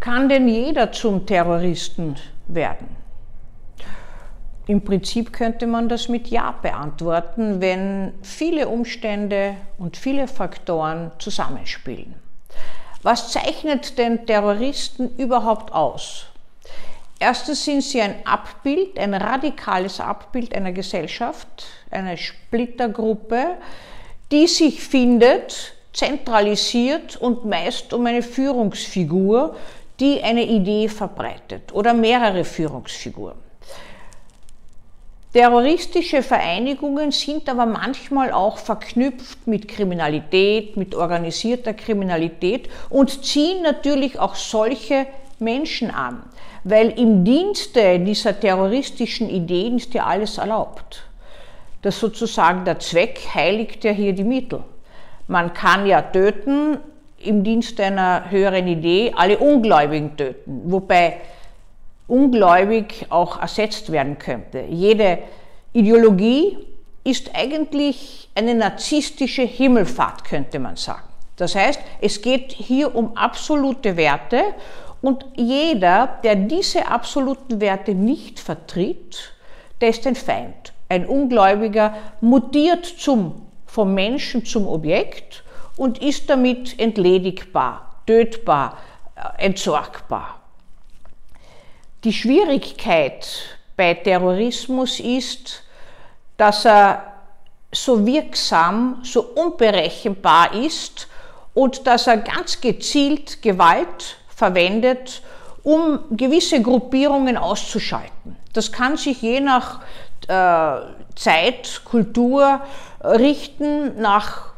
Kann denn jeder zum Terroristen werden? Im Prinzip könnte man das mit Ja beantworten, wenn viele Umstände und viele Faktoren zusammenspielen. Was zeichnet den Terroristen überhaupt aus? Erstens sind sie ein Abbild, ein radikales Abbild einer Gesellschaft, einer Splittergruppe, die sich findet, zentralisiert und meist um eine Führungsfigur, die eine Idee verbreitet oder mehrere Führungsfiguren. Terroristische Vereinigungen sind aber manchmal auch verknüpft mit Kriminalität, mit organisierter Kriminalität und ziehen natürlich auch solche Menschen an, weil im Dienste dieser terroristischen Ideen ist ja alles erlaubt. Das sozusagen der Zweck heiligt ja hier die Mittel. Man kann ja töten im Dienste einer höheren Idee, alle Ungläubigen töten, wobei ungläubig auch ersetzt werden könnte. Jede Ideologie ist eigentlich eine narzisstische Himmelfahrt, könnte man sagen. Das heißt, es geht hier um absolute Werte und jeder, der diese absoluten Werte nicht vertritt, der ist ein Feind. Ein Ungläubiger mutiert zum, vom Menschen zum Objekt und ist damit entledigbar, tötbar, äh, entsorgbar. Die Schwierigkeit bei Terrorismus ist, dass er so wirksam, so unberechenbar ist und dass er ganz gezielt Gewalt verwendet, um gewisse Gruppierungen auszuschalten. Das kann sich je nach äh, Zeit, Kultur richten, nach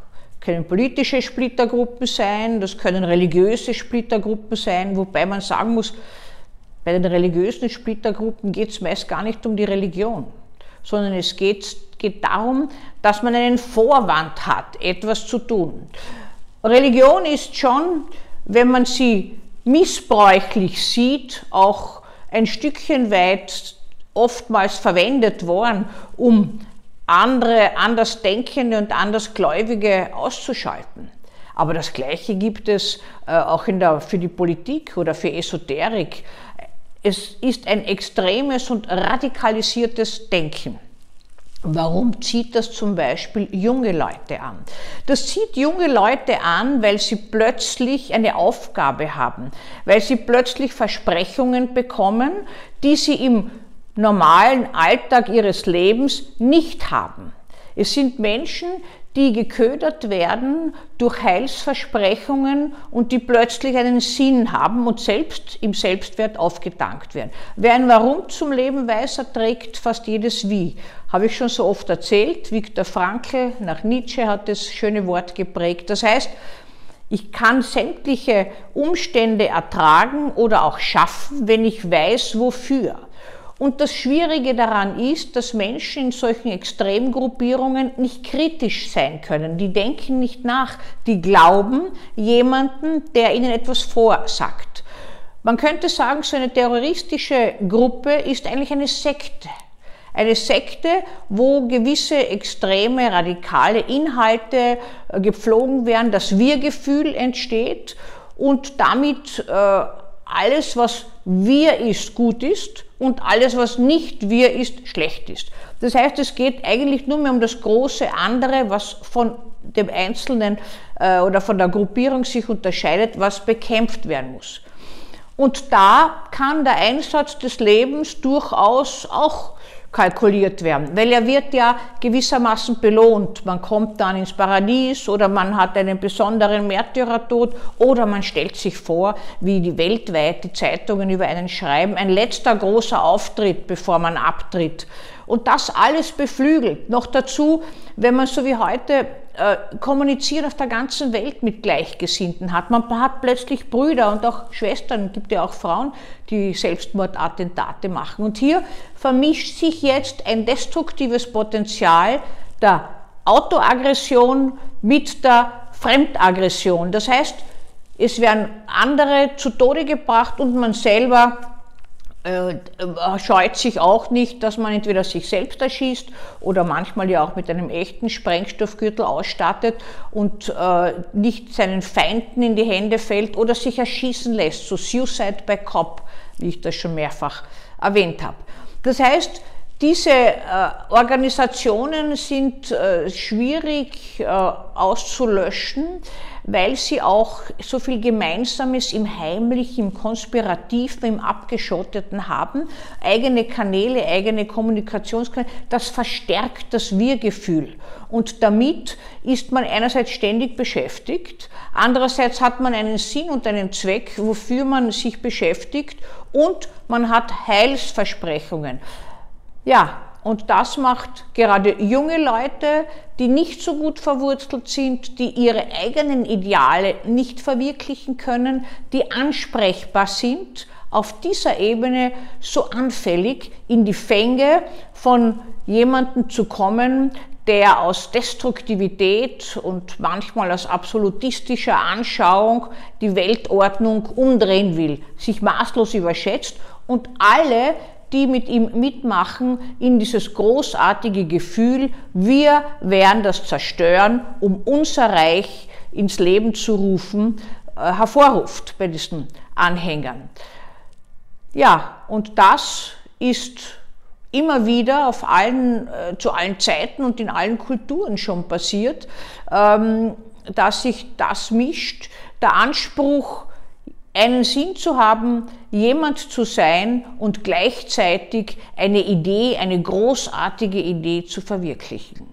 können politische Splittergruppen sein, das können religiöse Splittergruppen sein, wobei man sagen muss, bei den religiösen Splittergruppen geht es meist gar nicht um die Religion, sondern es geht, geht darum, dass man einen Vorwand hat, etwas zu tun. Religion ist schon, wenn man sie missbräuchlich sieht, auch ein Stückchen weit oftmals verwendet worden, um andere Andersdenkende und Andersgläubige auszuschalten. Aber das Gleiche gibt es äh, auch der, für die Politik oder für Esoterik. Es ist ein extremes und radikalisiertes Denken. Warum zieht das zum Beispiel junge Leute an? Das zieht junge Leute an, weil sie plötzlich eine Aufgabe haben, weil sie plötzlich Versprechungen bekommen, die sie im normalen Alltag ihres Lebens nicht haben. Es sind Menschen, die geködert werden durch Heilsversprechungen und die plötzlich einen Sinn haben und selbst im Selbstwert aufgedankt werden. Wer ein Warum zum Leben weiß, erträgt fast jedes Wie. Habe ich schon so oft erzählt. Viktor Frankl nach Nietzsche hat das schöne Wort geprägt. Das heißt, ich kann sämtliche Umstände ertragen oder auch schaffen, wenn ich weiß, wofür. Und das Schwierige daran ist, dass Menschen in solchen Extremgruppierungen nicht kritisch sein können. Die denken nicht nach, die glauben jemanden, der ihnen etwas vorsagt. Man könnte sagen, so eine terroristische Gruppe ist eigentlich eine Sekte. Eine Sekte, wo gewisse extreme, radikale Inhalte äh, gepflogen werden, das Wir-Gefühl entsteht und damit äh, alles, was wir ist, gut ist und alles, was nicht wir ist, schlecht ist. Das heißt, es geht eigentlich nur mehr um das große andere, was von dem Einzelnen äh, oder von der Gruppierung sich unterscheidet, was bekämpft werden muss. Und da kann der Einsatz des Lebens durchaus auch kalkuliert werden, weil er wird ja gewissermaßen belohnt. Man kommt dann ins Paradies oder man hat einen besonderen Märtyrertod oder man stellt sich vor, wie die weltweit die Zeitungen über einen schreiben, ein letzter großer Auftritt, bevor man abtritt. Und das alles beflügelt. Noch dazu, wenn man so wie heute äh, kommunizieren auf der ganzen Welt mit Gleichgesinnten hat. Man hat plötzlich Brüder und auch Schwestern, gibt ja auch Frauen, die Selbstmordattentate machen. Und hier vermischt sich jetzt ein destruktives Potenzial der Autoaggression mit der Fremdaggression. Das heißt, es werden andere zu Tode gebracht und man selber scheut sich auch nicht, dass man entweder sich selbst erschießt oder manchmal ja auch mit einem echten Sprengstoffgürtel ausstattet und äh, nicht seinen Feinden in die Hände fällt oder sich erschießen lässt, so Suicide by Cop, wie ich das schon mehrfach erwähnt habe. Das heißt, diese äh, Organisationen sind äh, schwierig äh, auszulöschen, weil sie auch so viel Gemeinsames im Heimlichen, im Konspirativen, im Abgeschotteten haben. Eigene Kanäle, eigene Kommunikationskanäle, das verstärkt das Wir-Gefühl. Und damit ist man einerseits ständig beschäftigt, andererseits hat man einen Sinn und einen Zweck, wofür man sich beschäftigt und man hat Heilsversprechungen. Ja, und das macht gerade junge Leute, die nicht so gut verwurzelt sind, die ihre eigenen Ideale nicht verwirklichen können, die ansprechbar sind, auf dieser Ebene so anfällig in die Fänge von jemandem zu kommen, der aus Destruktivität und manchmal aus absolutistischer Anschauung die Weltordnung umdrehen will, sich maßlos überschätzt und alle die mit ihm mitmachen, in dieses großartige Gefühl, wir werden das zerstören, um unser Reich ins Leben zu rufen, äh, hervorruft bei diesen Anhängern. Ja, und das ist immer wieder auf allen, äh, zu allen Zeiten und in allen Kulturen schon passiert, ähm, dass sich das mischt. Der Anspruch, einen Sinn zu haben, jemand zu sein und gleichzeitig eine Idee, eine großartige Idee zu verwirklichen.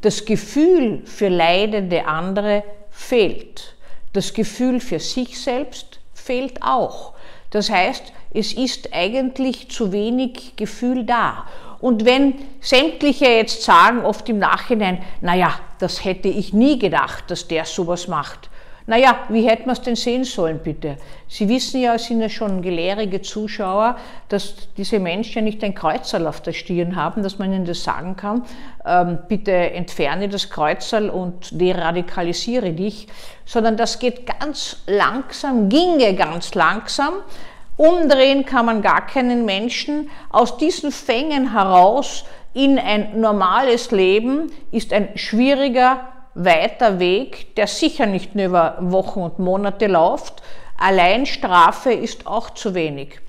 Das Gefühl für leidende andere fehlt. Das Gefühl für sich selbst fehlt auch. Das heißt, es ist eigentlich zu wenig Gefühl da. Und wenn sämtliche jetzt sagen, oft im Nachhinein, naja, das hätte ich nie gedacht, dass der sowas macht, naja, wie hätten wir es denn sehen sollen, bitte? Sie wissen ja, sind ja schon gelehrige Zuschauer, dass diese Menschen ja nicht ein Kreuzerl auf der Stirn haben, dass man ihnen das sagen kann, ähm, bitte entferne das Kreuzerl und deradikalisiere dich, sondern das geht ganz langsam, ginge ganz langsam. Umdrehen kann man gar keinen Menschen. Aus diesen Fängen heraus in ein normales Leben ist ein schwieriger weiter Weg, der sicher nicht nur über Wochen und Monate läuft. Allein Strafe ist auch zu wenig.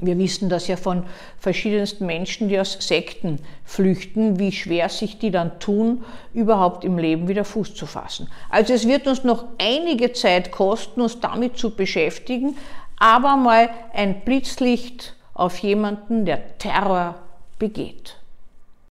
Wir wissen das ja von verschiedensten Menschen, die aus Sekten flüchten, wie schwer sich die dann tun, überhaupt im Leben wieder Fuß zu fassen. Also es wird uns noch einige Zeit kosten, uns damit zu beschäftigen, aber mal ein Blitzlicht auf jemanden, der Terror begeht.